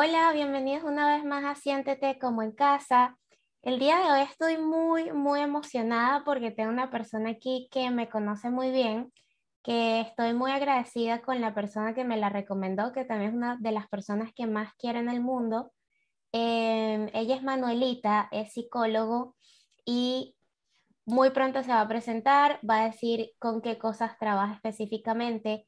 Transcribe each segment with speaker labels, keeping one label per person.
Speaker 1: Hola, bienvenidos una vez más a Siéntete como en casa. El día de hoy estoy muy, muy emocionada porque tengo una persona aquí que me conoce muy bien, que estoy muy agradecida con la persona que me la recomendó, que también es una de las personas que más quiero en el mundo. Em, ella es Manuelita, es psicólogo y muy pronto se va a presentar, va a decir con qué cosas trabaja específicamente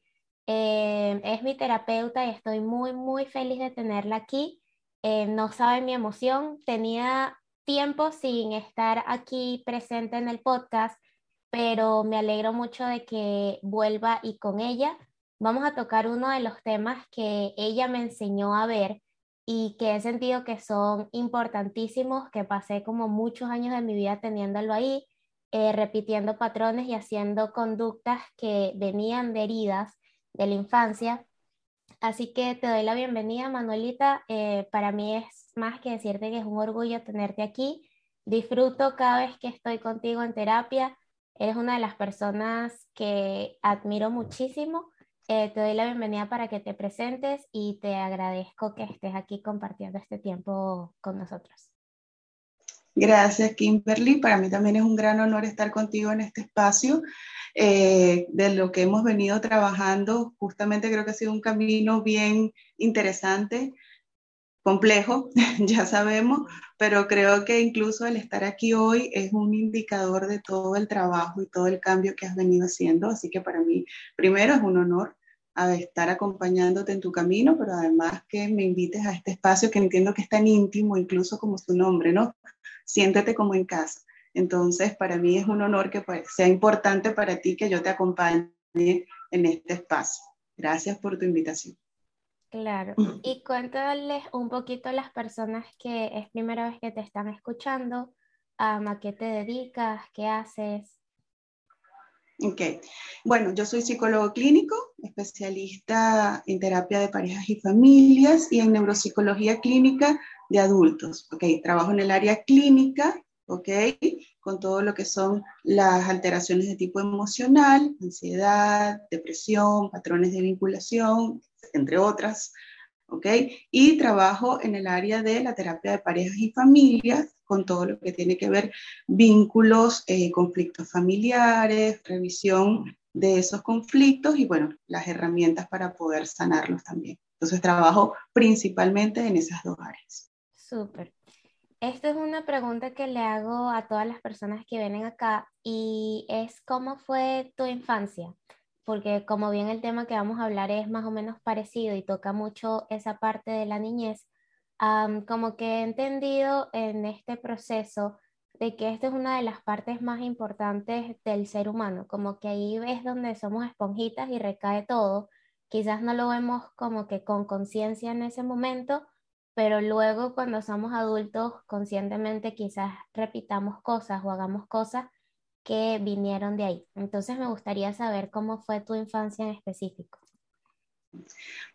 Speaker 1: eh, es mi terapeuta y estoy muy, muy feliz de tenerla aquí. Eh, no sabe mi emoción. Tenía tiempo sin estar aquí presente en el podcast, pero me alegro mucho de que vuelva y con ella vamos a tocar uno de los temas que ella me enseñó a ver y que he sentido que son importantísimos, que pasé como muchos años de mi vida teniéndolo ahí, eh, repitiendo patrones y haciendo conductas que venían de heridas de la infancia. Así que te doy la bienvenida, Manuelita. Eh, para mí es más que decirte que es un orgullo tenerte aquí. Disfruto cada vez que estoy contigo en terapia. Eres una de las personas que admiro muchísimo. Eh, te doy la bienvenida para que te presentes y te agradezco que estés aquí compartiendo este tiempo con nosotros.
Speaker 2: Gracias, Kimberly. Para mí también es un gran honor estar contigo en este espacio. Eh, de lo que hemos venido trabajando. Justamente creo que ha sido un camino bien interesante, complejo, ya sabemos, pero creo que incluso el estar aquí hoy es un indicador de todo el trabajo y todo el cambio que has venido haciendo. Así que para mí, primero, es un honor estar acompañándote en tu camino, pero además que me invites a este espacio que entiendo que es tan íntimo, incluso como su nombre, ¿no? Siéntete como en casa. Entonces, para mí es un honor que pues, sea importante para ti que yo te acompañe en este espacio. Gracias por tu invitación.
Speaker 1: Claro. Y cuéntales un poquito a las personas que es primera vez que te están escuchando, a qué te dedicas, qué haces.
Speaker 2: Ok. Bueno, yo soy psicólogo clínico, especialista en terapia de parejas y familias y en neuropsicología clínica de adultos. Ok, trabajo en el área clínica ¿ok? Con todo lo que son las alteraciones de tipo emocional, ansiedad, depresión, patrones de vinculación, entre otras, ¿ok? Y trabajo en el área de la terapia de parejas y familias, con todo lo que tiene que ver vínculos, eh, conflictos familiares, revisión de esos conflictos y, bueno, las herramientas para poder sanarlos también. Entonces trabajo principalmente en esas dos áreas.
Speaker 1: Súper. Esta es una pregunta que le hago a todas las personas que vienen acá y es cómo fue tu infancia, porque como bien el tema que vamos a hablar es más o menos parecido y toca mucho esa parte de la niñez, como que he entendido en este proceso de que esta es una de las partes más importantes del ser humano, como que ahí es donde somos esponjitas y recae todo, quizás no lo vemos como que con conciencia en ese momento, pero luego cuando somos adultos conscientemente quizás repitamos cosas o hagamos cosas que vinieron de ahí. Entonces me gustaría saber cómo fue tu infancia en específico.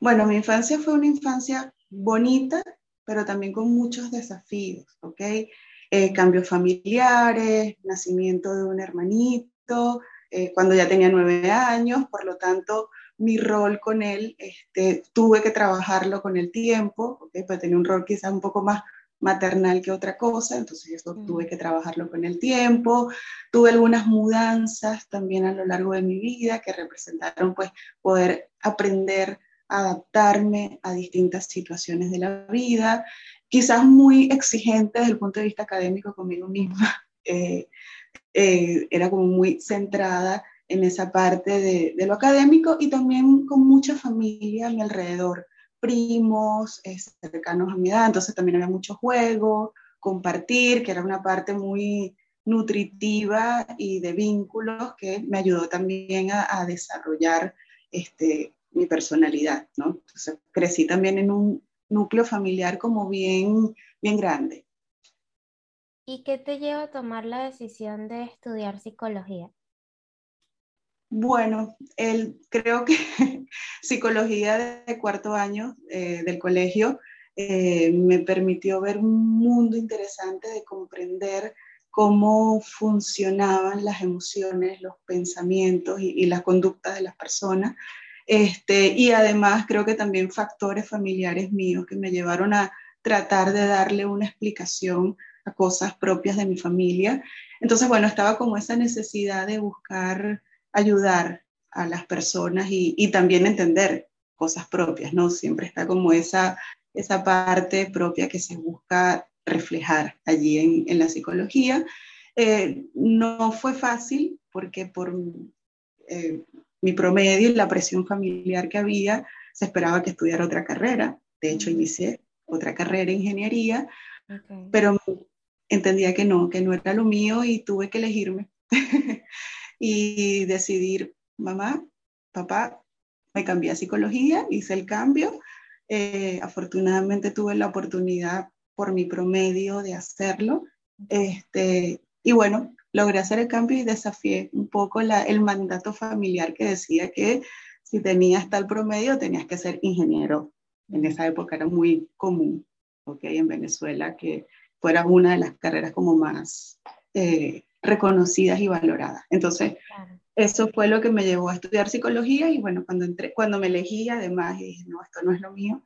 Speaker 2: Bueno, mi infancia fue una infancia bonita, pero también con muchos desafíos, ¿ok? Eh, cambios familiares, nacimiento de un hermanito, eh, cuando ya tenía nueve años, por lo tanto, mi rol con él, este, tuve que trabajarlo con el tiempo, ¿okay? pues tenía un rol quizás un poco más maternal que otra cosa, entonces eso tuve mm. que trabajarlo con el tiempo. Tuve algunas mudanzas también a lo largo de mi vida que representaron pues poder aprender a adaptarme a distintas situaciones de la vida, quizás muy exigente desde el punto de vista académico conmigo misma. Eh, eh, era como muy centrada en esa parte de, lo académico y también con mucha familia a mi alrededor, primos cercanos a mi edad, entonces también había mucho juego, compartir, que era una parte muy nutritiva y de vínculos que me ayudó también a, desarrollar este, mi personalidad, ¿no? Entonces crecí también en un núcleo familiar como bien, bien grande.
Speaker 1: ¿Y qué te lleva a tomar la decisión de estudiar psicología?
Speaker 2: Bueno, el, creo que psicología de cuarto año eh, del colegio eh, me permitió ver un mundo interesante de comprender cómo funcionaban las emociones, los pensamientos y, las conductas de las personas. Este, y además creo que también factores familiares míos que me llevaron a tratar de darle una explicación a cosas propias de mi familia. Entonces, bueno, estaba como esa necesidad de buscar ayudar a las personas y, también entender cosas propias, ¿no? Siempre está como esa, esa parte propia que se busca reflejar allí en, la psicología. Eh, no fue fácil porque por eh, mi promedio y la presión familiar que había, se esperaba que estudiara otra carrera. De hecho, inicié otra carrera, ingeniería, pero entendía que no, que no era lo mío y tuve que elegirme. y decidir, mamá, papá, me cambié a psicología, hice el cambio. Eh, afortunadamente tuve la oportunidad por mi promedio de hacerlo. Este, y bueno, logré hacer el cambio y desafié un poco la, el mandato familiar que decía que si tenías tal promedio tenías que ser ingeniero. En esa época era muy común, ¿ok? En Venezuela que fuera una de las carreras como más eh, reconocidas y valoradas. Entonces, eso fue lo que me llevó a estudiar psicología y bueno, cuando entré, cuando me elegí además dije, no, esto no es lo mío.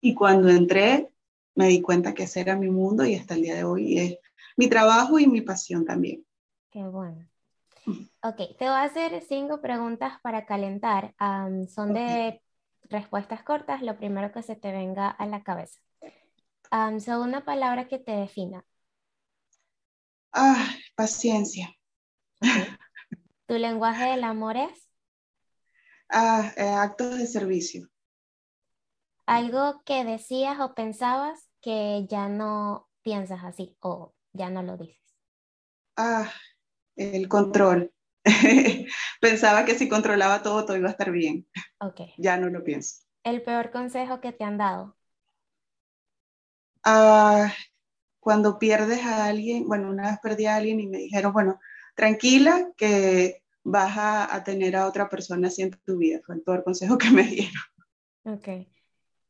Speaker 2: Y cuando entré, me di cuenta que ese era mi mundo y hasta el día de hoy es mi trabajo y mi pasión también.
Speaker 1: Qué bueno. Ok, te voy a hacer cinco preguntas para calentar. son de respuestas cortas, lo primero que se te venga a la cabeza. Um, una palabra que te defina.
Speaker 2: Ah, paciencia.
Speaker 1: ¿Tu lenguaje del amor es?
Speaker 2: Ah, eh, actos de servicio.
Speaker 1: Algo que decías o pensabas que ya no piensas así o ya no lo dices.
Speaker 2: Ah, el control. Pensaba que si controlaba todo, todo iba a estar bien.
Speaker 1: Ok.
Speaker 2: Ya no lo pienso.
Speaker 1: ¿El peor consejo que te han dado?
Speaker 2: Ah, cuando pierdes a alguien, bueno, una vez perdí a alguien y me dijeron, bueno, tranquila que vas a, tener a otra persona así en tu vida. Fue el peor consejo que me dieron.
Speaker 1: Ok.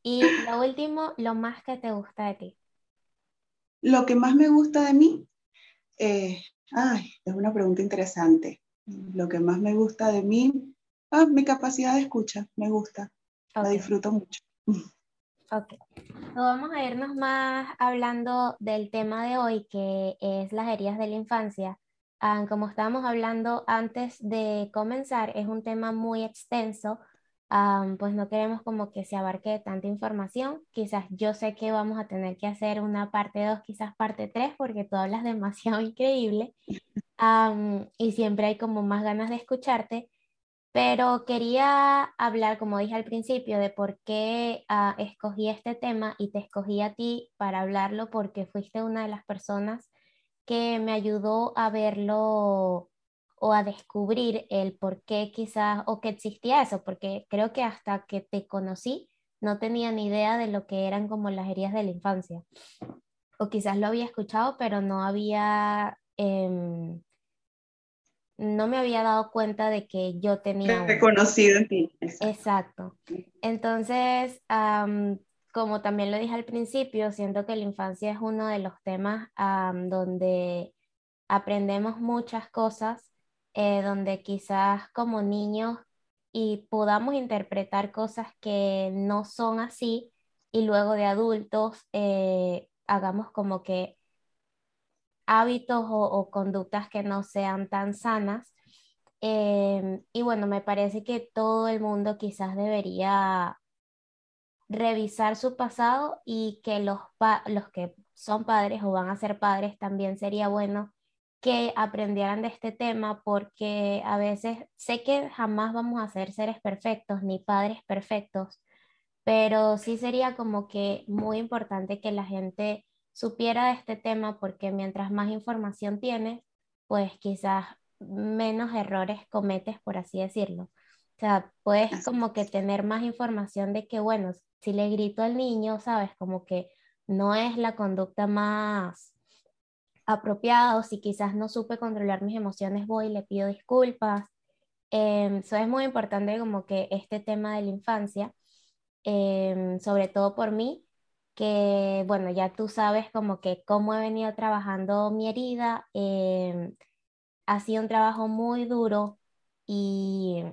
Speaker 1: Y lo último, lo más que te gusta de ti.
Speaker 2: Lo que más me gusta de mí, eh, ay, es una pregunta interesante. Lo que más me gusta de mí, ah, mi capacidad de escucha, me gusta, la disfruto mucho.
Speaker 1: Ok, vamos a irnos más hablando del tema de hoy, que es las heridas de la infancia. Ah, como estábamos hablando antes de comenzar, es un tema muy extenso, ah, pues no queremos como que se abarque tanta información. Quizás yo sé que vamos a tener que hacer una parte 2, quizás parte 3, porque tú hablas demasiado increíble ah, y siempre hay como más ganas de escucharte. Pero quería hablar, como dije al principio, de por qué ah, escogí este tema y te escogí a ti para hablarlo porque fuiste una de las personas que me ayudó a verlo o a descubrir el por qué quizás o que existía eso, porque creo que hasta que te conocí no tenía ni idea de lo que eran como las heridas de la infancia. O quizás lo había escuchado, pero no había... Em, no me había dado cuenta de que yo tenía...
Speaker 2: Reconocido en ti.
Speaker 1: Exacto. Entonces, como también lo dije al principio, siento que la infancia es uno de los temas donde aprendemos muchas cosas, eh, donde quizás como niños y podamos interpretar cosas que no son así y luego de adultos eh, hagamos como que hábitos o, conductas que no sean tan sanas. Em, y bueno, me parece que todo el mundo quizás debería revisar su pasado y que los, los que son padres o van a ser padres también sería bueno que aprendieran de este tema porque a veces sé que jamás vamos a ser seres perfectos ni padres perfectos, pero sí sería como que muy importante que la gente supiera de este tema porque mientras más información tienes, pues quizás menos errores cometes, por así decirlo. O sea, puedes como que tener más información de que, bueno, si le grito al niño, sabes, como que no es la conducta más apropiada o si quizás no supe controlar mis emociones, voy y le pido disculpas. Em, eso es muy importante como que este tema de la infancia, em, sobre todo por mí, que bueno, ya tú sabes como que cómo he venido trabajando mi herida, em, ha sido un trabajo muy duro y,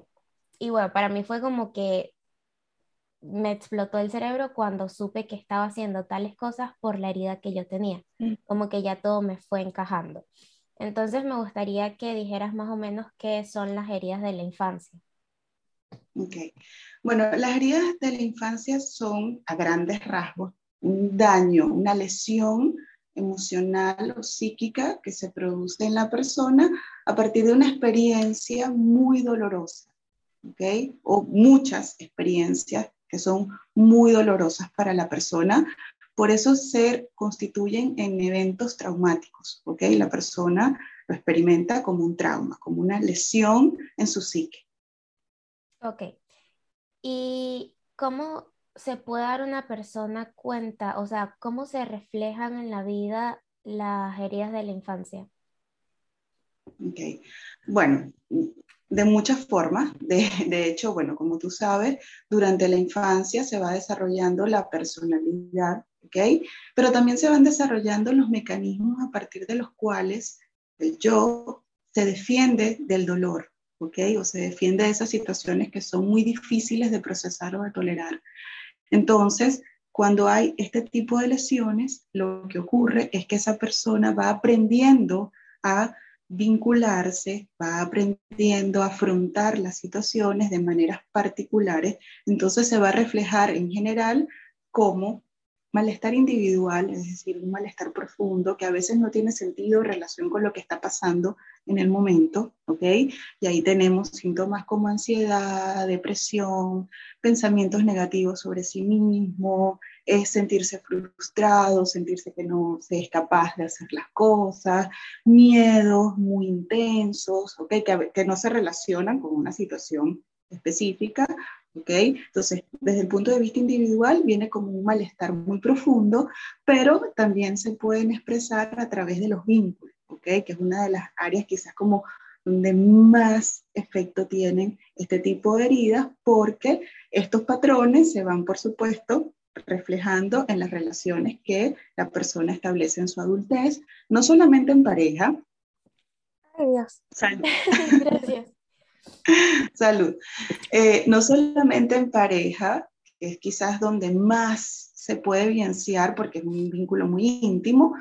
Speaker 1: y bueno, para mí fue como que me explotó el cerebro cuando supe que estaba haciendo tales cosas por la herida que yo tenía, mm. como que ya todo me fue encajando. Entonces me gustaría que dijeras más o menos qué son las heridas de la infancia.
Speaker 2: Ok. Bueno, las heridas de la infancia son a grandes rasgos un daño, una lesión emocional o psíquica que se produce en la persona a partir de una experiencia muy dolorosa, ¿ok? O muchas experiencias que son muy dolorosas para la persona. Por eso se constituyen en eventos traumáticos, ¿ok? La persona lo experimenta como un trauma, como una lesión en su psique.
Speaker 1: Ok. ¿Y cómo se puede dar una persona cuenta, o sea, cómo se reflejan en la vida las heridas de la infancia?
Speaker 2: Ok, bueno, de muchas formas. De, de, hecho, bueno, como tú sabes, durante la infancia se va desarrollando la personalidad, ¿ok? Pero también se van desarrollando los mecanismos a partir de los cuales el yo se defiende del dolor, ¿ok? O se defiende de esas situaciones que son muy difíciles de procesar o de tolerar. Entonces, cuando hay este tipo de lesiones, lo que ocurre es que esa persona va aprendiendo a vincularse, va aprendiendo a afrontar las situaciones de maneras particulares, entonces se va a reflejar en general como malestar individual, es decir, un malestar profundo que a veces no tiene sentido en relación con lo que está pasando en el momento, ¿ok? Y ahí tenemos síntomas como ansiedad, depresión, pensamientos negativos sobre sí mismo, es sentirse frustrado, sentirse que no se es capaz de hacer las cosas, miedos muy intensos, ¿ok? Que, que no se relacionan con una situación específica, ¿ok? Entonces, desde el punto de vista individual viene como un malestar muy profundo, pero también se pueden expresar a través de los vínculos, ¿ok? Que es una de las áreas quizás como donde más efecto tienen este tipo de heridas, porque estos patrones se van, por supuesto, reflejando en las relaciones que la persona establece en su adultez, no solamente en pareja.
Speaker 1: Ay, Dios.
Speaker 2: Gracias. Salud. Eh, no solamente en pareja, que es quizás donde más se puede evidenciar porque es un vínculo muy íntimo,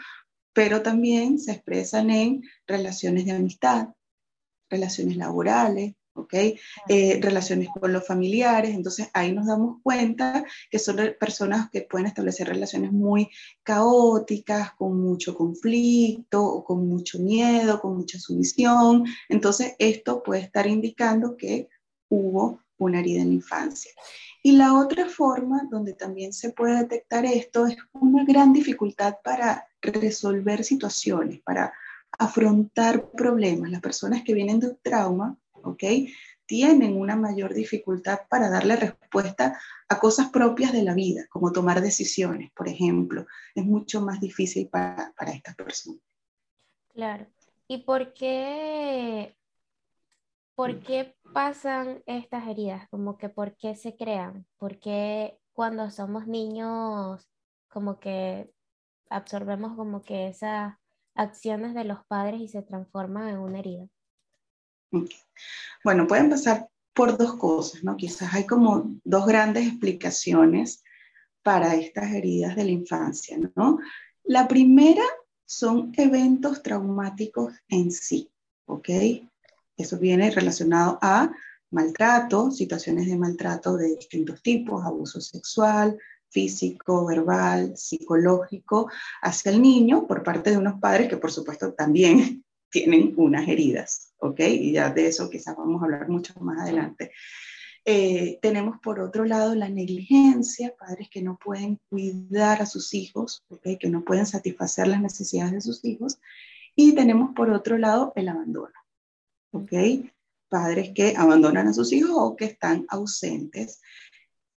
Speaker 2: pero también se expresan en relaciones de amistad, relaciones laborales, ¿ok? Eh, relaciones con los familiares, entonces ahí nos damos cuenta que son personas que pueden establecer relaciones muy caóticas, con mucho conflicto, o con mucho miedo, con mucha sumisión, entonces esto puede estar indicando que hubo una herida en la infancia. Y la otra forma donde también se puede detectar esto es una gran dificultad para resolver situaciones, para afrontar problemas. Las personas que vienen de un trauma ¿ok? Tienen una mayor dificultad para darle respuesta a cosas propias de la vida, como tomar decisiones, por ejemplo. Es mucho más difícil para, para estas personas.
Speaker 1: Claro. ¿Y por qué, por qué pasan estas heridas? Como que por qué se crean? ¿Por qué cuando somos niños como que absorbemos como que esas acciones de los padres y se transforman en una herida?
Speaker 2: Bueno, pueden pasar por dos cosas, ¿no? Quizás hay como dos grandes explicaciones para estas heridas de la infancia, ¿no? La primera son eventos traumáticos en sí, ¿ok? Eso viene relacionado a maltrato, situaciones de maltrato de distintos tipos, abuso sexual, físico, verbal, psicológico, hacia el niño por parte de unos padres que por supuesto también tienen unas heridas, ¿ok? Y ya de eso quizás vamos a hablar mucho más adelante. Eh, tenemos por otro lado la negligencia, padres que no pueden cuidar a sus hijos, ¿ok? que no pueden satisfacer las necesidades de sus hijos. Y tenemos por otro lado el abandono, ¿ok? Padres que abandonan a sus hijos o que están ausentes.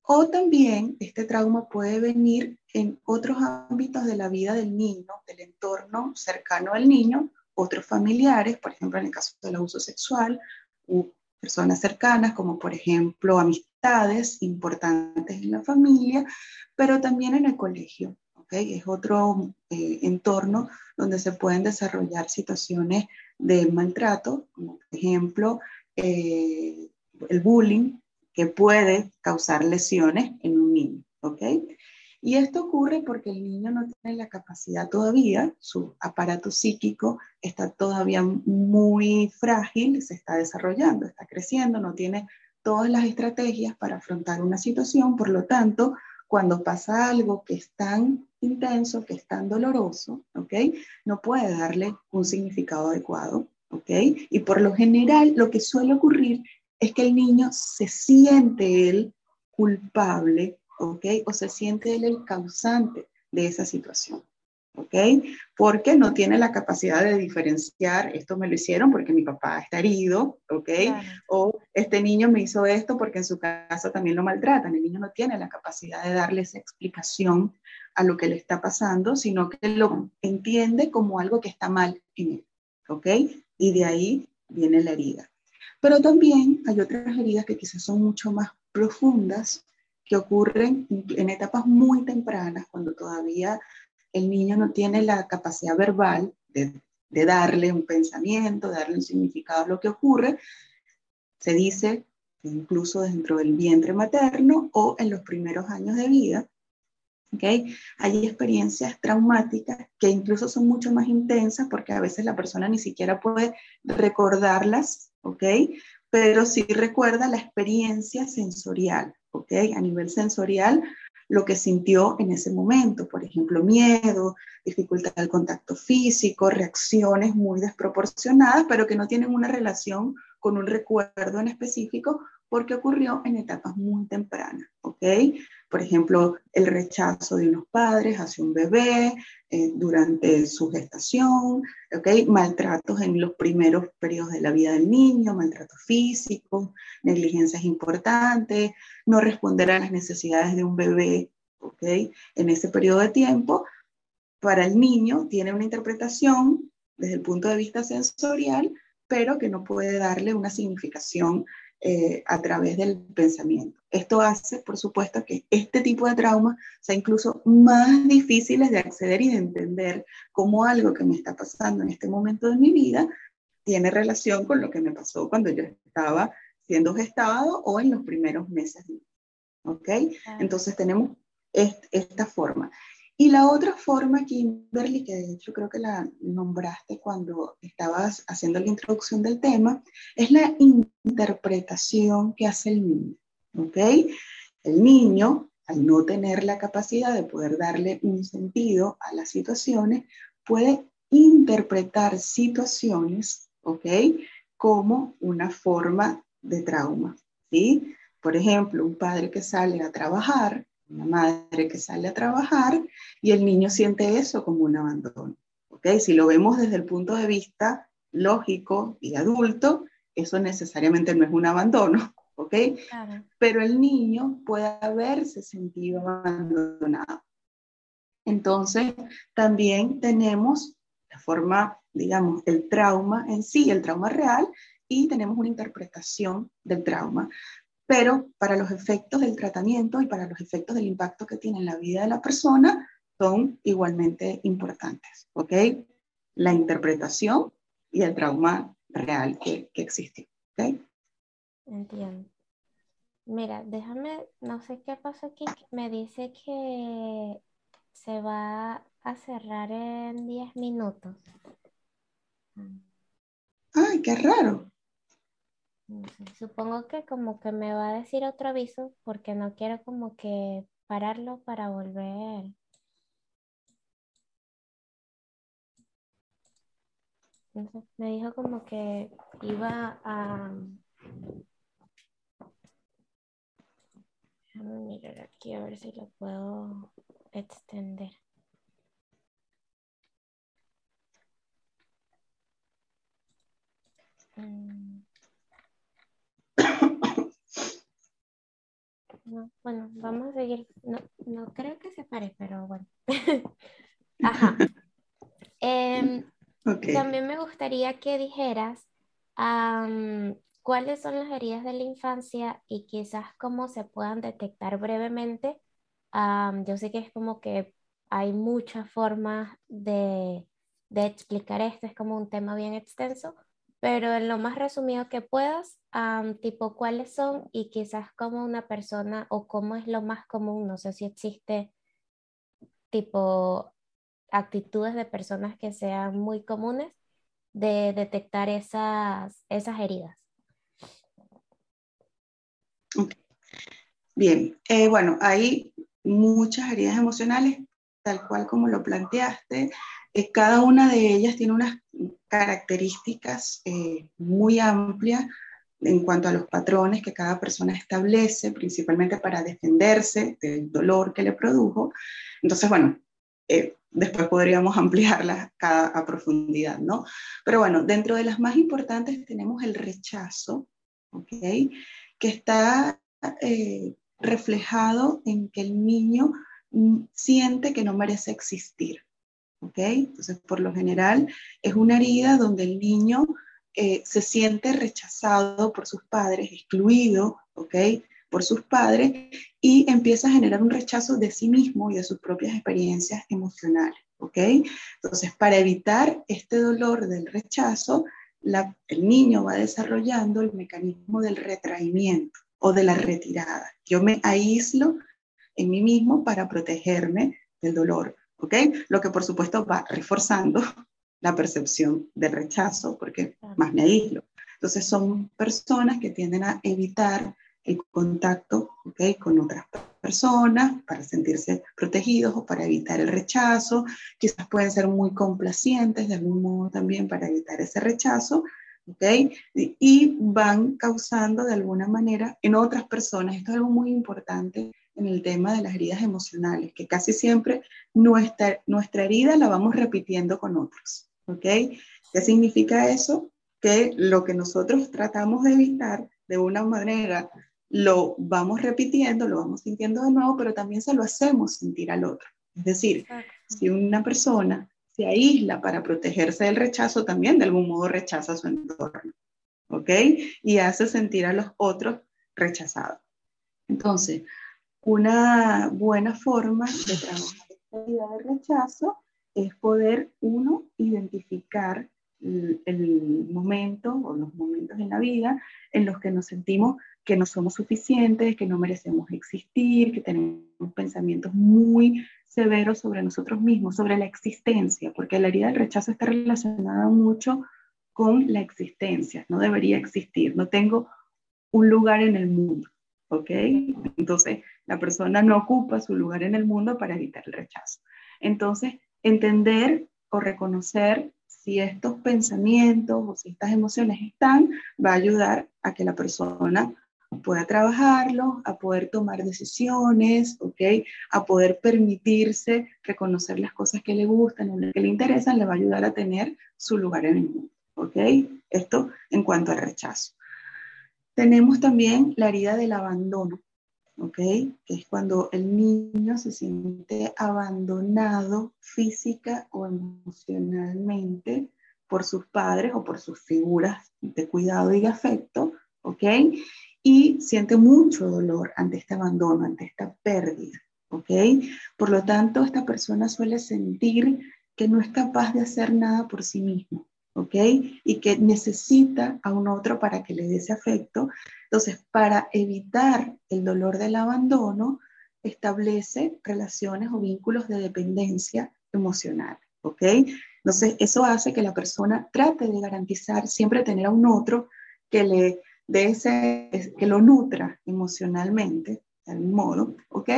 Speaker 2: O también este trauma puede venir en otros ámbitos de la vida del niño, del entorno cercano al niño, otros familiares, por ejemplo, en el caso del abuso sexual, u personas cercanas, como por ejemplo amistades importantes en la familia, pero también en el colegio. ¿okay? Es otro eh, entorno donde se pueden desarrollar situaciones de maltrato, como por ejemplo eh, el bullying, que puede causar lesiones en un niño. ¿okay? Y esto ocurre porque el niño no tiene la capacidad todavía, su aparato psíquico está todavía muy frágil, se está desarrollando, está creciendo, no tiene todas las estrategias para afrontar una situación, por lo tanto, cuando pasa algo que es tan intenso, que es tan doloroso, ¿ok? No puede darle un significado adecuado, ¿ok? Y por lo general lo que suele ocurrir es que el niño se siente él culpable ¿ok? O se siente él el causante de esa situación, ¿ok? Porque no tiene la capacidad de diferenciar, esto me lo hicieron porque mi papá está herido, ¿ok? O este niño me hizo esto porque en su casa también lo maltratan. El niño no tiene la capacidad de darle esa explicación a lo que le está pasando, sino que lo entiende como algo que está mal en él, ¿ok? Y de ahí viene la herida. Pero también hay otras heridas que quizás son mucho más profundas ocurren en etapas muy tempranas, cuando todavía el niño no tiene la capacidad verbal de, darle un pensamiento, darle un significado a lo que ocurre. Se dice incluso dentro del vientre materno o en los primeros años de vida, ¿okay? hay experiencias traumáticas que incluso son mucho más intensas porque a veces la persona ni siquiera puede recordarlas, ¿ok? pero sí recuerda la experiencia sensorial. ¿Ok? A nivel sensorial, lo que sintió en ese momento, por ejemplo, miedo, dificultad del contacto físico, reacciones muy desproporcionadas, pero que no tienen una relación con un recuerdo en específico porque ocurrió en etapas muy tempranas, ¿ok? Por ejemplo, el rechazo de unos padres hacia un bebé eh, durante su gestación, ¿ok? Maltratos en los primeros periodos de la vida del niño, maltrato físico, negligencias importantes, no responder a las necesidades de un bebé, ¿ok? En ese periodo de tiempo, para el niño tiene una interpretación desde el punto de vista sensorial, pero que no puede darle una significación eh, a través del pensamiento. Esto hace, por supuesto, que este tipo de trauma sea incluso más difíciles de acceder y de entender como algo que me está pasando en este momento de mi vida tiene relación con lo que me pasó cuando yo estaba siendo gestado o en los primeros meses. ¿Ok? Entonces tenemos esta forma. Y la otra forma, Kimberly, que de hecho creo que la nombraste cuando estabas haciendo la introducción del tema, es la interpretación que hace el niño. ¿Ok? El niño, al no tener la capacidad de poder darle un sentido a las situaciones, puede interpretar situaciones, ¿ok? Como una forma de trauma, ¿sí? Por ejemplo, un padre que sale a trabajar una madre que sale a trabajar y el niño siente eso como un abandono. ¿okay? Si lo vemos desde el punto de vista lógico y adulto, eso necesariamente no es un abandono, ¿ok? Pero el niño puede haberse sentido abandonado. Entonces, también tenemos la forma, digamos, el trauma en sí, el trauma real, y tenemos una interpretación del trauma pero para los efectos del tratamiento y para los efectos del impacto que tiene en la vida de la persona son igualmente importantes, ¿ok? La interpretación y el trauma real que, que existe, ¿ok?
Speaker 1: Entiendo. Mira, déjame, no sé qué pasa aquí, me dice que se va a cerrar en 10 minutos.
Speaker 2: Ay, qué raro.
Speaker 1: Supongo que como que me va a decir otro aviso porque no quiero como que pararlo para volver. me dijo como que iba a... Déjame mirar aquí a ver si lo puedo extender. Mm. No, bueno, vamos a seguir. No, no creo que se pare, pero bueno. Ajá. Em, okay. También me gustaría que dijeras cuáles son las heridas de la infancia y quizás cómo se puedan detectar brevemente. yo sé que es como que hay muchas formas de, de explicar esto, es como un tema bien extenso, pero en lo más resumido que puedas, tipo cuáles son y quizás cómo una persona o cómo es lo más común, no sé si existe tipo actitudes de personas que sean muy comunes de detectar esas, esas heridas.
Speaker 2: Bien, eh, bueno, hay muchas heridas emocionales, tal cual como lo planteaste. Eh, cada una de ellas tiene unas características eh, muy amplias en cuanto a los patrones que cada persona establece, principalmente para defenderse del dolor que le produjo. Entonces, bueno, después podríamos ampliarlas cada, a profundidad, ¿no? Pero bueno, dentro de las más importantes tenemos el rechazo, ¿ok? Que está eh, reflejado en que el niño mm, siente que no merece existir, ¿ok? Entonces, por lo general, es una herida donde el niño eh, se siente rechazado por sus padres, excluido, ¿ok? por sus padres y empieza a generar un rechazo de sí mismo y de sus propias experiencias emocionales. ¿ok? Entonces, para evitar este dolor del rechazo, el niño va desarrollando el mecanismo del retraimiento o de la retirada. Yo me aíslo en mí mismo para protegerme del dolor, ¿ok? Lo que por supuesto va reforzando la percepción del rechazo, porque más me aíslo. Entonces son personas que tienden a evitar el contacto ¿okay? con otras personas para sentirse protegidos o para evitar el rechazo. Quizás pueden ser muy complacientes de algún modo también para evitar ese rechazo. ¿okay? Y van causando de alguna manera en otras personas, esto es algo muy importante en el tema de las heridas emocionales, que casi siempre nuestra, nuestra herida la vamos repitiendo con otros. ¿ok? ¿Qué significa eso? Que lo que nosotros tratamos de evitar de una manera lo vamos repitiendo, lo vamos sintiendo de nuevo, pero también se lo hacemos sentir al otro. Es decir, si una persona se aísla para protegerse del rechazo, también de algún modo rechaza su entorno, ¿ok? Y hace sentir a los otros rechazados. Entonces, una buena forma de trabajar esta idea de rechazo es poder, uno, identificar el, momento o los momentos en la vida en los que nos sentimos que no somos suficientes, que no merecemos existir, que tenemos pensamientos muy severos sobre nosotros mismos, sobre la existencia, porque la herida del rechazo está relacionada mucho con la existencia, no debería existir, no tengo un lugar en el mundo, ¿ok? Entonces, la persona no ocupa su lugar en el mundo para evitar el rechazo. Entonces, entender o reconocer si estos pensamientos o si estas emociones están, va a ayudar a que la persona pueda trabajarlo, a poder tomar decisiones. A poder permitirse reconocer las cosas que le gustan o que le interesan, le va a ayudar a tener su lugar en el mundo. Esto en cuanto al rechazo. Tenemos también la herida del abandono, ¿ok? Que es cuando el niño se siente abandonado física o emocionalmente por sus padres o por sus figuras de cuidado y de afecto, ¿ok? y siente mucho dolor ante este abandono, ante esta pérdida, ¿ok? Por lo tanto, esta persona suele sentir que no es capaz de hacer nada por sí mismo, ¿ok? Y que necesita a un otro para que le dé ese afecto. Entonces, para evitar el dolor del abandono, establece relaciones o vínculos de dependencia emocional, ¿ok? Entonces, eso hace que la persona trate de garantizar siempre tener a un otro que le de ese, que lo nutra emocionalmente, de algún modo, ¿ok?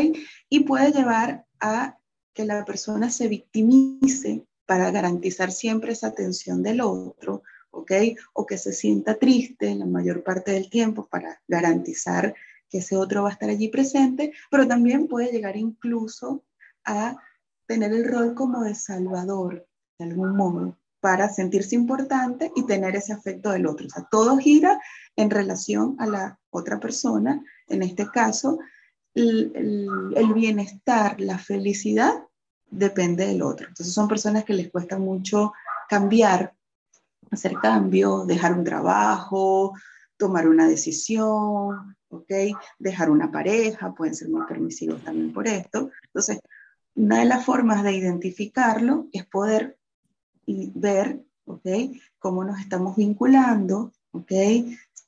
Speaker 2: Y puede llevar a que la persona se victimice para garantizar siempre esa atención del otro, ¿ok? O que se sienta triste la mayor parte del tiempo para garantizar que ese otro va a estar allí presente, pero también puede llegar incluso a tener el rol como de salvador, de algún modo, para sentirse importante y tener ese afecto del otro. O sea, todo gira en relación a la otra persona, en este caso, el, bienestar, la felicidad, depende del otro. Entonces son personas que les cuesta mucho cambiar, hacer cambios, dejar un trabajo, tomar una decisión, ¿ok? Dejar una pareja, pueden ser muy permisivos también por esto. Entonces, una de las formas de identificarlo es poder ver, ¿ok? Cómo nos estamos vinculando, ¿ok?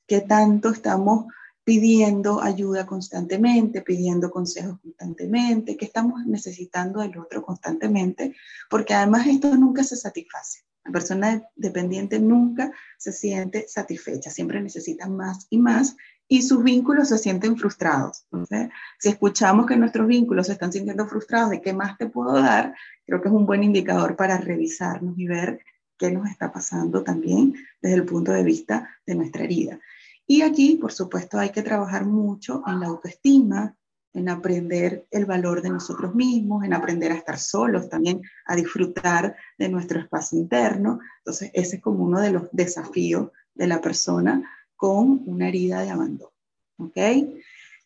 Speaker 2: Qué tanto estamos pidiendo ayuda constantemente, pidiendo consejos constantemente, que estamos necesitando del otro constantemente, porque además esto nunca se satisface. La persona dependiente nunca se siente satisfecha, siempre necesita más y más y sus vínculos se sienten frustrados. Entonces, si escuchamos que nuestros vínculos se están sintiendo frustrados, ¿de qué más te puedo dar? Creo que es un buen indicador para revisarnos y ver qué nos está pasando también desde el punto de vista de nuestra herida. Y aquí, por supuesto, hay que trabajar mucho en la autoestima, en aprender el valor de nosotros mismos, en aprender a estar solos, también a disfrutar de nuestro espacio interno. Entonces, ese es como uno de los desafíos de la persona con una herida de abandono. ¿Ok?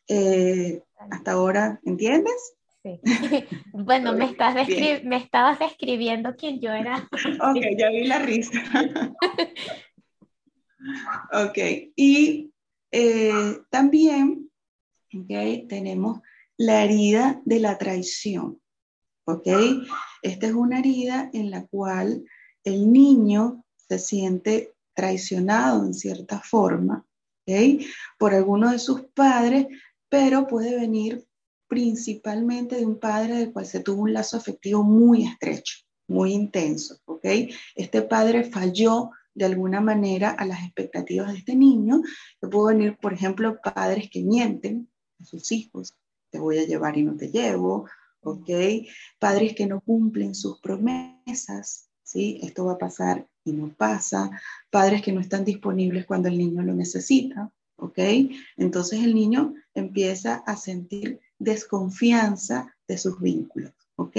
Speaker 2: Eh, hasta ahora, ¿entiendes?
Speaker 1: Sí. Bueno, me, estás me estabas describiendo quién yo era.
Speaker 2: Ok, ya vi la risa. Ok, y eh, también okay, tenemos la herida de la traición. ¿Ok? Esta es una herida en la cual el niño se siente traicionado en cierta forma ¿ok? por alguno de sus padres, pero puede venir principalmente de un padre del cual se tuvo un lazo afectivo muy estrecho, muy intenso. ¿ok? Este padre falló de alguna manera a las expectativas de este niño, que puede venir, por ejemplo, padres que mienten a sus hijos, te voy a llevar y no te llevo, ¿ok? Padres que no cumplen sus promesas, ¿sí? Esto va a pasar y no pasa. Padres que no están disponibles cuando el niño lo necesita, ¿ok? Entonces el niño empieza a sentir desconfianza de sus vínculos, ¿ok?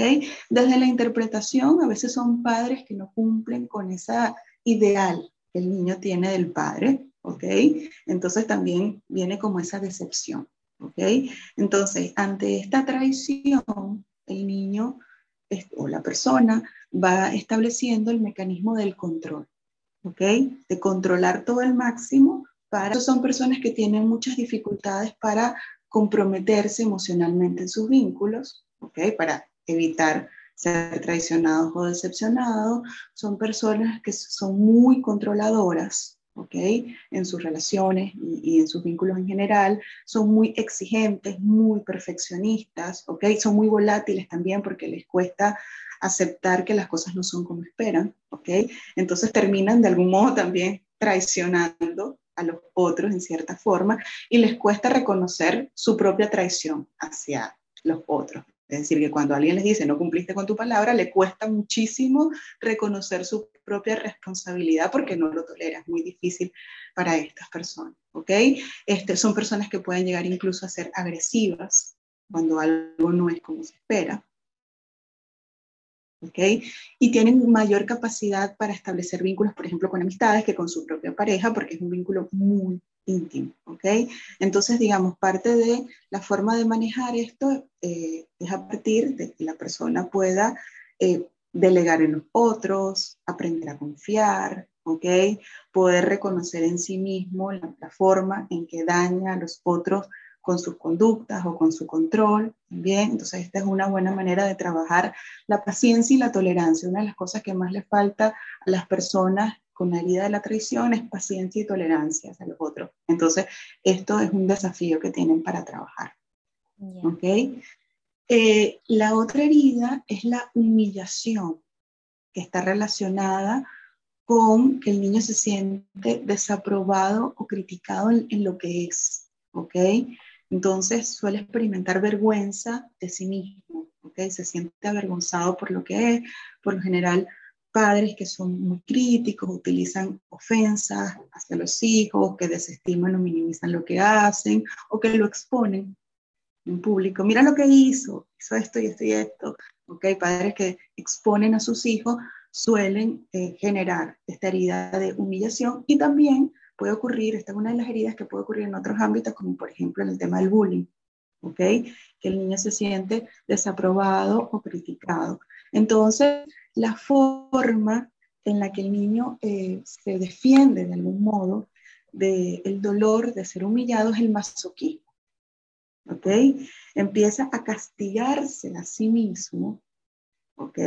Speaker 2: Desde la interpretación, a veces son padres que no cumplen con esa ideal que el niño tiene del padre, ¿ok? Entonces también viene como esa decepción, ¿ok? Entonces, ante esta traición, el niño o la persona va estableciendo el mecanismo del control, ¿ok? De controlar todo el máximo para... Son personas que tienen muchas dificultades para comprometerse emocionalmente en sus vínculos, ¿ok? Para evitar ser traicionados o decepcionados, son personas que son muy controladoras, ¿ok? En sus relaciones y, en sus vínculos en general, son muy exigentes, muy perfeccionistas, ¿ok? Son muy volátiles también porque les cuesta aceptar que las cosas no son como esperan, ¿ok? Entonces terminan de algún modo también traicionando a los otros en cierta forma y les cuesta reconocer su propia traición hacia los otros. Es decir, que cuando alguien les dice no cumpliste con tu palabra, le cuesta muchísimo reconocer su propia responsabilidad porque no lo tolera. Es muy difícil para estas personas. ¿ok? Este, son personas que pueden llegar incluso a ser agresivas cuando algo no es como se espera. ¿ok? Y tienen mayor capacidad para establecer vínculos, por ejemplo, con amistades que con su propia pareja, porque es un vínculo muy íntimo, ¿ok? Entonces, digamos, parte de la forma de manejar esto eh, es a partir de que la persona pueda eh, delegar en los otros, aprender a confiar, ¿ok? Poder reconocer en sí mismo la, la forma en que daña a los otros con sus conductas o con su control, bien, entonces esta es una buena manera de trabajar la paciencia y la tolerancia. Una de las cosas que más le falta a las personas con la herida de la traición es paciencia y tolerancia hacia los otros. Entonces, esto es un desafío que tienen para trabajar. ¿Ok? Eh, la otra herida es la humillación, que está relacionada con que el niño se siente desaprobado o criticado en, en lo que es. ¿Ok? Entonces suele experimentar vergüenza de sí mismo, ¿ok? Se siente avergonzado por lo que es, por lo general padres que son muy críticos, utilizan ofensas hacia los hijos, que desestiman o minimizan lo que hacen o que lo exponen en público. Mira lo que hizo, hizo esto y esto y esto. ¿ok? Padres que exponen a sus hijos suelen eh, generar esta herida de humillación y también puede ocurrir, esta es una de las heridas que puede ocurrir en otros ámbitos, como por ejemplo en el tema del bullying. ¿ok? Que el niño se siente desaprobado o criticado. Entonces, la forma en la que el niño eh, se defiende de algún modo del dolor de ser humillado es el masoquismo. ¿Ok? Empieza a castigarse a sí mismo, ¿ok?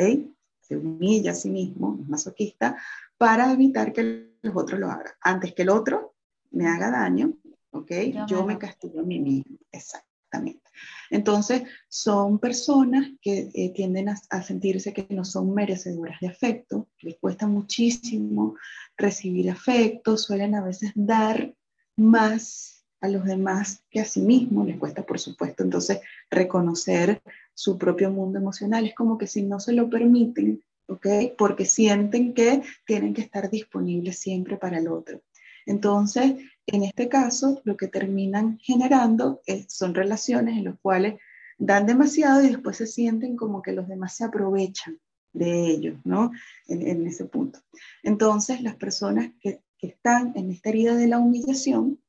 Speaker 2: Se humilla a sí mismo, es masoquista, para evitar que los otros lo hagan. Antes que el otro me haga daño, ¿ok? Yo, me castigo a mí mismo, exactamente. Entonces, son personas que eh, tienden a, sentirse que no son merecedoras de afecto, les cuesta muchísimo recibir afecto, suelen a veces dar más a los demás que a sí mismos, les cuesta por supuesto entonces reconocer su propio mundo emocional, es como que si no se lo permiten, ¿ok? Porque sienten que tienen que estar disponibles siempre para el otro. Entonces, en este caso, lo que terminan generando son relaciones en las cuales dan demasiado y después se sienten como que los demás se aprovechan de ellos, ¿no? En, ese punto. Entonces, las personas que, están en esta herida de la humillación,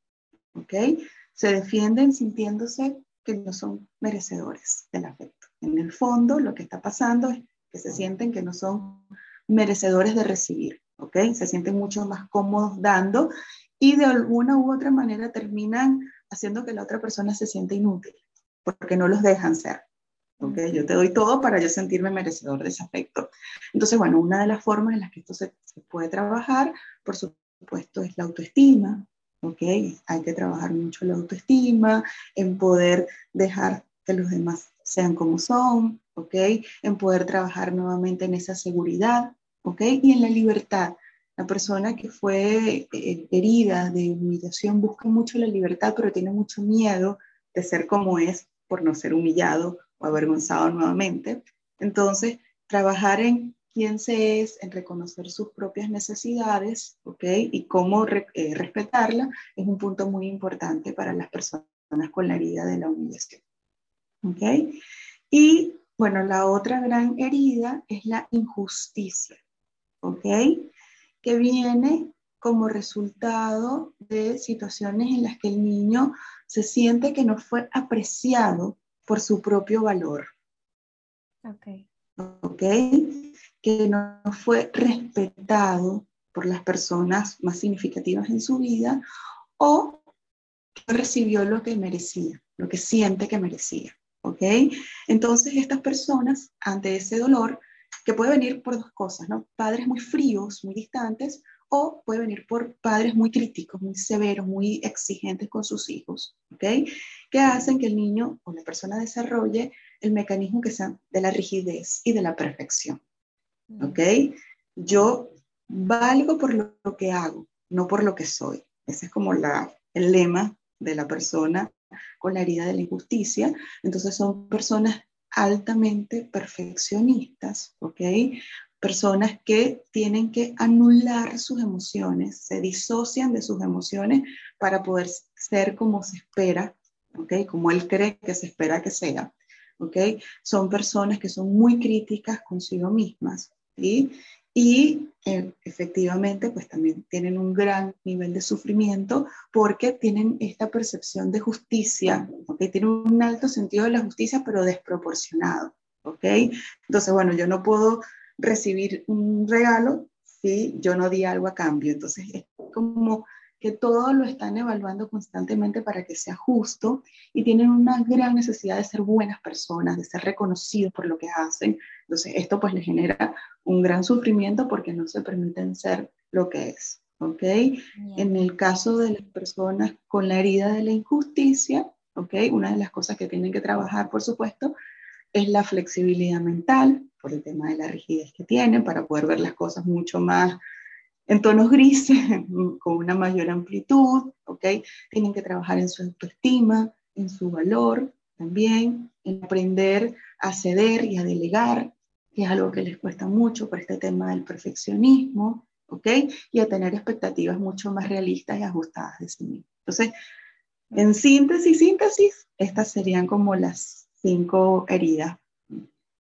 Speaker 2: ¿ok? Se defienden sintiéndose que no son merecedores del afecto. En el fondo, lo que está pasando es que se sienten que no son merecedores de recibir, ¿ok? Se sienten mucho más cómodos dando y de alguna u otra manera terminan haciendo que la otra persona se sienta inútil, porque no los dejan ser. ¿okay? Yo te doy todo para yo sentirme merecedor de ese afecto. Entonces, bueno, una de las formas en las que esto se, puede trabajar, por supuesto, es la autoestima. ¿okay? Hay que trabajar mucho la autoestima, en poder dejar que los demás sean como son, ¿ok? En poder trabajar nuevamente en esa seguridad, ¿ok? Y en la libertad, la persona que fue eh, herida de humillación busca mucho la libertad, pero tiene mucho miedo de ser como es por no ser humillado o avergonzado nuevamente. Entonces, trabajar en quién se es, en reconocer sus propias necesidades, ¿ok? Y cómo eh, respetarla es un punto muy importante para las personas con la herida de la humillación. ¿Ok? Y bueno, la otra gran herida es la injusticia. ¿Ok? que viene como resultado de situaciones en las que el niño se siente que no fue apreciado por su propio valor.
Speaker 1: Ok.
Speaker 2: Ok. Que no fue respetado por las personas más significativas en su vida o que recibió lo que merecía, lo que siente que merecía. ¿Ok? Entonces estas personas, ante ese dolor, que puede venir por dos cosas, ¿no? Padres muy fríos, muy distantes, o puede venir por padres muy críticos, muy severos, muy exigentes con sus hijos, ¿ok? Que hacen que el niño o la persona desarrolle el mecanismo que sea de la rigidez y de la perfección, mm. ¿ok? Yo valgo por lo que hago, no por lo que soy. Ese es como la, el lema de la persona con la herida de la injusticia. Entonces son personas altamente perfeccionistas, ¿ok? Personas que tienen que anular sus emociones, se disocian de sus emociones para poder ser como se espera, ¿ok? Como él cree que se espera que sea, ¿ok? Son personas que son muy críticas consigo mismas, ¿sí? Y eh, efectivamente pues también tienen un gran nivel de sufrimiento porque tienen esta percepción de justicia, ¿ok? Tienen un alto sentido de la justicia pero desproporcionado, ¿ok? Entonces, bueno, yo no puedo recibir un regalo si yo no di algo a cambio, entonces es como que todo lo están evaluando constantemente para que sea justo y tienen una gran necesidad de ser buenas personas, de ser reconocidos por lo que hacen. Entonces, esto pues les genera un gran sufrimiento porque no se permiten ser lo que es. ¿Ok? En el caso de las personas con la herida de la injusticia, ¿ok? Una de las cosas que tienen que trabajar, por supuesto, es la flexibilidad mental, por el tema de la rigidez que tienen, para poder ver las cosas mucho más en tonos grises, con una mayor amplitud, ¿ok? Tienen que trabajar en su autoestima, en su valor también, en aprender a ceder y a delegar, que es algo que les cuesta mucho por este tema del perfeccionismo, ¿ok? Y a tener expectativas mucho más realistas y ajustadas de sí mismos. Entonces, en síntesis, síntesis, estas serían como las cinco heridas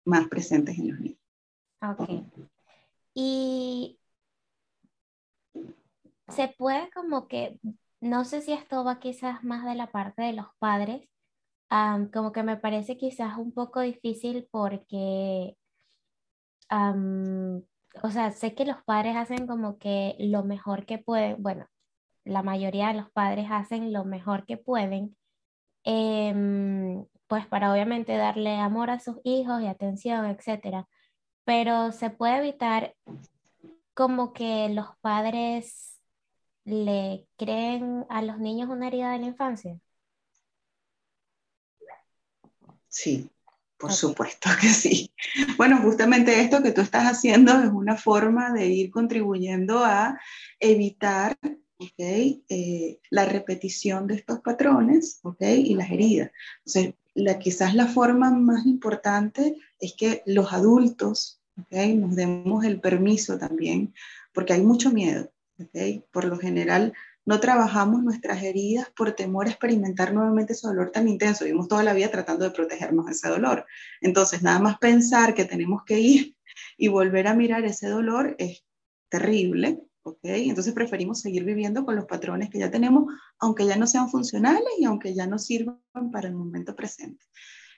Speaker 2: más presentes en los niños.
Speaker 1: Ok. Y se puede como que, no sé si esto va quizás más de la parte de los padres, como que me parece quizás un poco difícil porque, o sea, sé que los padres hacen como que lo mejor que pueden, bueno, la mayoría de los padres hacen lo mejor que pueden, em, pues para obviamente darle amor a sus hijos y atención, etcétera. Pero se puede evitar como que los padres le creen a los niños una herida de la infancia.
Speaker 2: Sí, por supuesto que sí. Bueno, justamente esto que tú estás haciendo es una forma de ir contribuyendo a evitar eh, la repetición de estos patrones y las heridas. Entonces, la, quizás la forma más importante es que los adultos nos demos el permiso también, porque hay mucho miedo. Por lo general, no trabajamos nuestras heridas por temor a experimentar nuevamente ese dolor tan intenso. Vivimos toda la vida tratando de protegernos de ese dolor. Entonces, nada más pensar que tenemos que ir y volver a mirar ese dolor es terrible. ¿ok? Entonces preferimos seguir viviendo con los patrones que ya tenemos, aunque ya no sean funcionales y aunque ya no sirvan para el momento presente.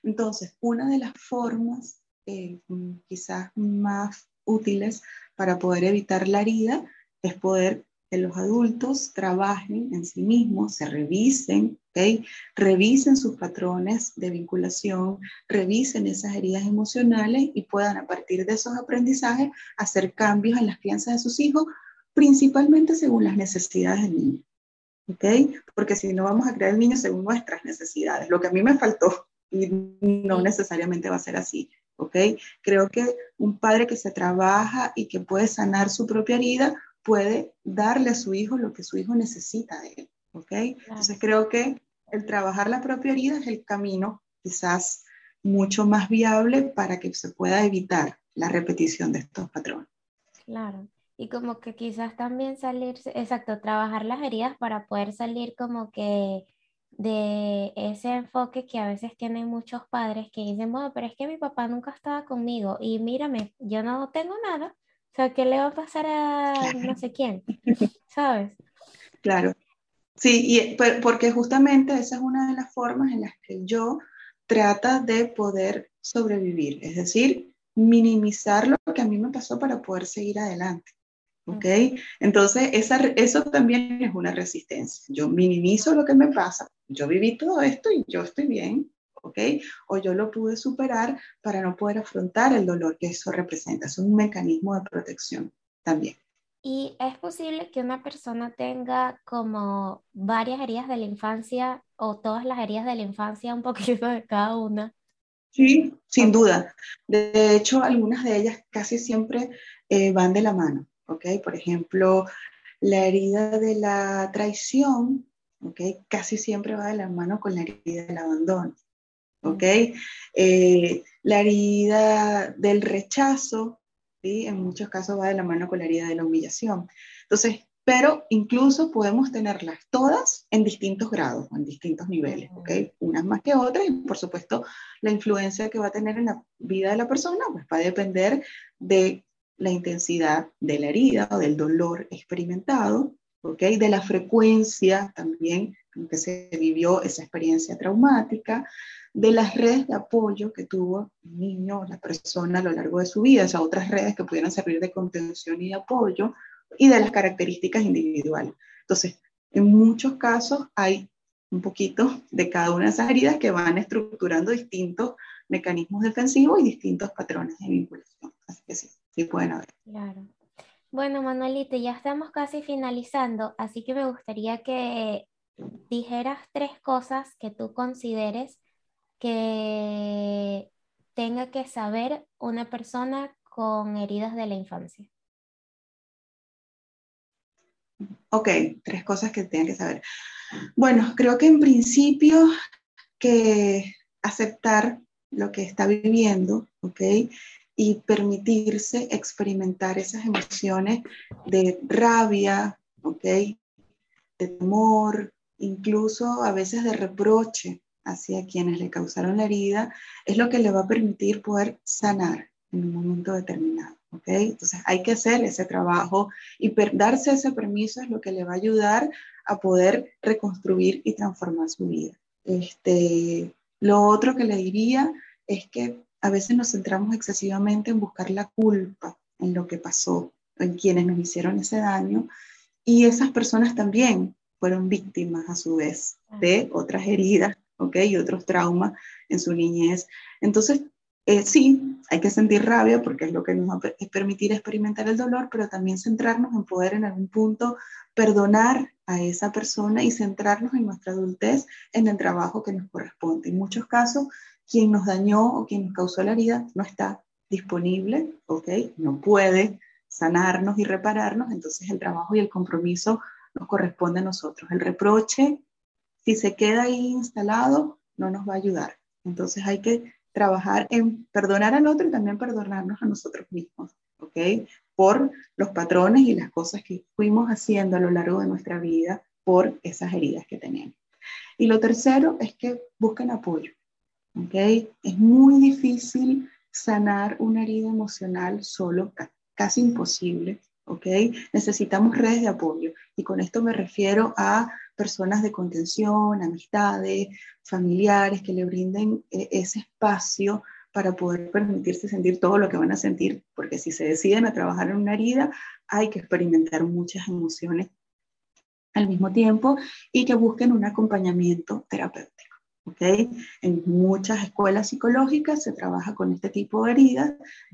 Speaker 2: Entonces, una de las formas eh, quizás más útiles para poder evitar la herida es poder que los adultos trabajen en sí mismos, se revisen, ¿okay? revisen sus patrones de vinculación, revisen esas heridas emocionales y puedan a partir de esos aprendizajes hacer cambios en las crianzas de sus hijos, principalmente según las necesidades del niño. ¿okay? Porque si no vamos a crear el niño según nuestras necesidades, lo que a mí me faltó y no necesariamente va a ser así. ¿ok? Creo que un padre que se trabaja y que puede sanar su propia herida puede darle a su hijo lo que su hijo necesita de él, ¿ok? Entonces creo que el trabajar la propia herida es el camino quizás mucho más viable para que se pueda evitar la repetición de estos patrones.
Speaker 1: Claro. Y como que quizás también salirse, exacto, trabajar las heridas para poder salir como que de ese enfoque que a veces tienen muchos padres que dicen, bueno, pero es que mi papá nunca estaba conmigo y mírame, yo no tengo nada, o sea, ¿qué le va a pasar a no sé quién? ¿Sabes?
Speaker 2: Claro. Sí, y, porque justamente esa es una de las formas en las que yo trata de poder sobrevivir, es decir, minimizar lo que a mí me pasó para poder seguir adelante. ¿Ok? Entonces, esa, eso también es una resistencia. Yo minimizo lo que me pasa. Yo viví todo esto y yo estoy bien. ¿Ok? O yo lo pude superar para no poder afrontar el dolor que eso representa. Es un mecanismo de protección también.
Speaker 1: ¿Y es posible que una persona tenga como varias heridas de la infancia o todas las heridas de la infancia, un poquito de cada una?
Speaker 2: Sí, sin duda. De hecho, algunas de ellas casi siempre eh, van de la mano, ¿ok? Por ejemplo, la herida de la traición, ¿ok? Casi siempre va de la mano con la herida del abandono. ¿Ok? Eh, la herida del rechazo, ¿sí? En muchos casos va de la mano con la herida de la humillación. Entonces, pero incluso podemos tenerlas todas en distintos grados, en distintos niveles, ¿ok? Unas más que otras y por supuesto la influencia que va a tener en la vida de la persona pues va a depender de la intensidad de la herida o del dolor experimentado, ¿ok? De la frecuencia también que se vivió esa experiencia traumática, de las redes de apoyo que tuvo el niño o la persona a lo largo de su vida, esas otras redes que pudieran servir de contención y de apoyo, y de las características individuales. Entonces, en muchos casos hay un poquito de cada una de esas heridas que van estructurando distintos mecanismos defensivos y distintos patrones de vinculación. Así que sí, sí pueden haber.
Speaker 1: Claro. Bueno, Manuelita, ya estamos casi finalizando, así que me gustaría que dijeras tres cosas que tú consideres que tenga que saber una persona con heridas de la infancia?
Speaker 2: Ok, tres cosas que tenga que saber. Bueno, creo que en principio que aceptar lo que está viviendo, ¿ok? Y permitirse experimentar esas emociones de rabia, ¿ok? De temor, incluso a veces de reproche, hacia quienes le causaron la herida, es lo que le va a permitir poder sanar en un momento determinado. ¿ok? Entonces hay que hacer ese trabajo y darse ese permiso es lo que le va a ayudar a poder reconstruir y transformar su vida. Este, Lo otro que le diría es que a veces nos centramos excesivamente en buscar la culpa en lo que pasó, en quienes nos hicieron ese daño, y esas personas también fueron víctimas a su vez de otras heridas, ¿ok? Y otros traumas en su niñez. Entonces, eh, sí, hay que sentir rabia porque es lo que nos va a permitir experimentar el dolor, pero también centrarnos en poder en algún punto perdonar a esa persona y centrarnos en nuestra adultez, en el trabajo que nos corresponde. En muchos casos, quien nos dañó o quien nos causó la herida no está disponible, ¿ok? No puede sanarnos y repararnos, entonces el trabajo y el compromiso nos corresponde a nosotros. El reproche, si se queda ahí instalado, no nos va a ayudar. Entonces hay que trabajar en perdonar al otro y también perdonarnos a nosotros mismos, ¿ok? Por los patrones y las cosas que fuimos haciendo a lo largo de nuestra vida por esas heridas que tenemos. Y lo tercero es que busquen apoyo, ¿ok? Es muy difícil sanar una herida emocional solo, casi imposible, Necesitamos redes de apoyo y con esto me refiero a personas de contención, amistades, familiares que le brinden eh, ese espacio para poder permitirse sentir todo lo que van a sentir, porque si se deciden a trabajar en una herida, hay que experimentar muchas emociones al mismo tiempo y que busquen un acompañamiento terapéutico. En muchas escuelas psicológicas se trabaja con este tipo de heridas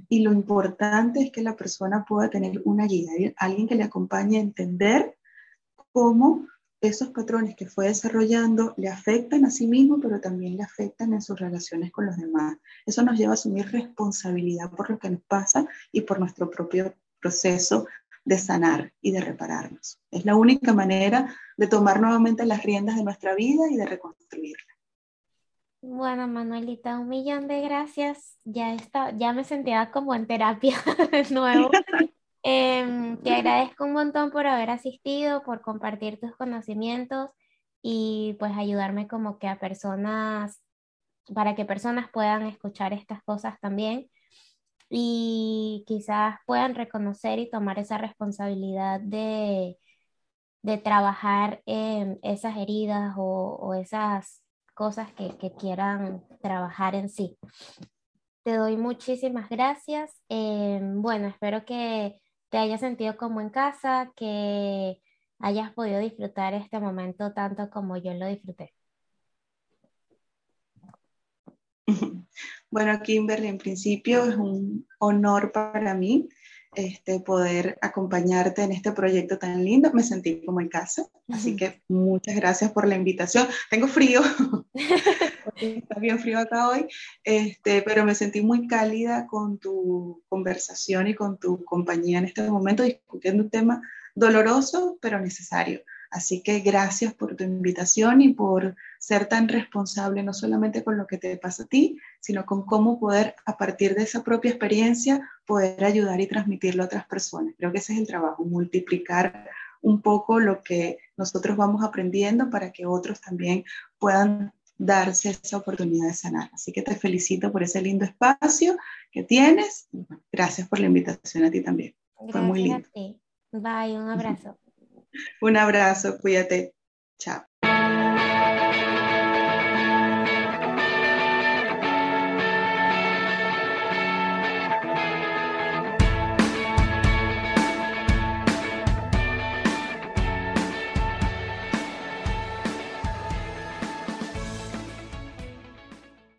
Speaker 2: y lo importante es que la persona pueda tener una guía, alguien que le acompañe a entender cómo esos patrones que fue desarrollando le afectan a sí mismo, pero también le afectan en sus relaciones con los demás. Eso nos lleva a asumir responsabilidad por lo que nos pasa y por nuestro propio proceso de sanar y de repararnos. Es la única manera de tomar nuevamente las riendas de nuestra vida y de reconstruirla.
Speaker 1: Bueno, Manuelita, un millón de gracias. Ya está, ya me sentía como en terapia de nuevo. Em, te agradezco un montón por haber asistido, por compartir tus conocimientos y pues ayudarme como que a personas, para que personas puedan escuchar estas cosas también y quizás puedan reconocer y tomar esa responsabilidad de, de trabajar en esas heridas o esas cosas que, quieran trabajar en sí. Te doy muchísimas gracias. Eh, bueno, espero que te hayas sentido como en casa, que hayas podido disfrutar este momento tanto como yo lo disfruté.
Speaker 2: Bueno, Kimberly, en principio es un honor para mí este, poder acompañarte en este proyecto tan lindo. Me sentí como en casa, así que muchas gracias por la invitación. Tengo frío, está bien frío acá hoy, este, pero me sentí muy cálida con tu conversación y con tu compañía en este momento discutiendo un tema doloroso, pero necesario. Así que gracias por tu invitación y por ser tan responsable no solamente con lo que te pasa a ti, sino con cómo poder, a partir de esa propia experiencia, poder ayudar y transmitirlo a otras personas. Creo que ese es el trabajo, multiplicar un poco lo que nosotros vamos aprendiendo para que otros también puedan darse esa oportunidad de sanar. Así que te felicito por ese lindo espacio que tienes. Gracias por la invitación a ti también. Fue muy lindo.
Speaker 1: Bye, un abrazo.
Speaker 2: Un abrazo, cuídate. Chao.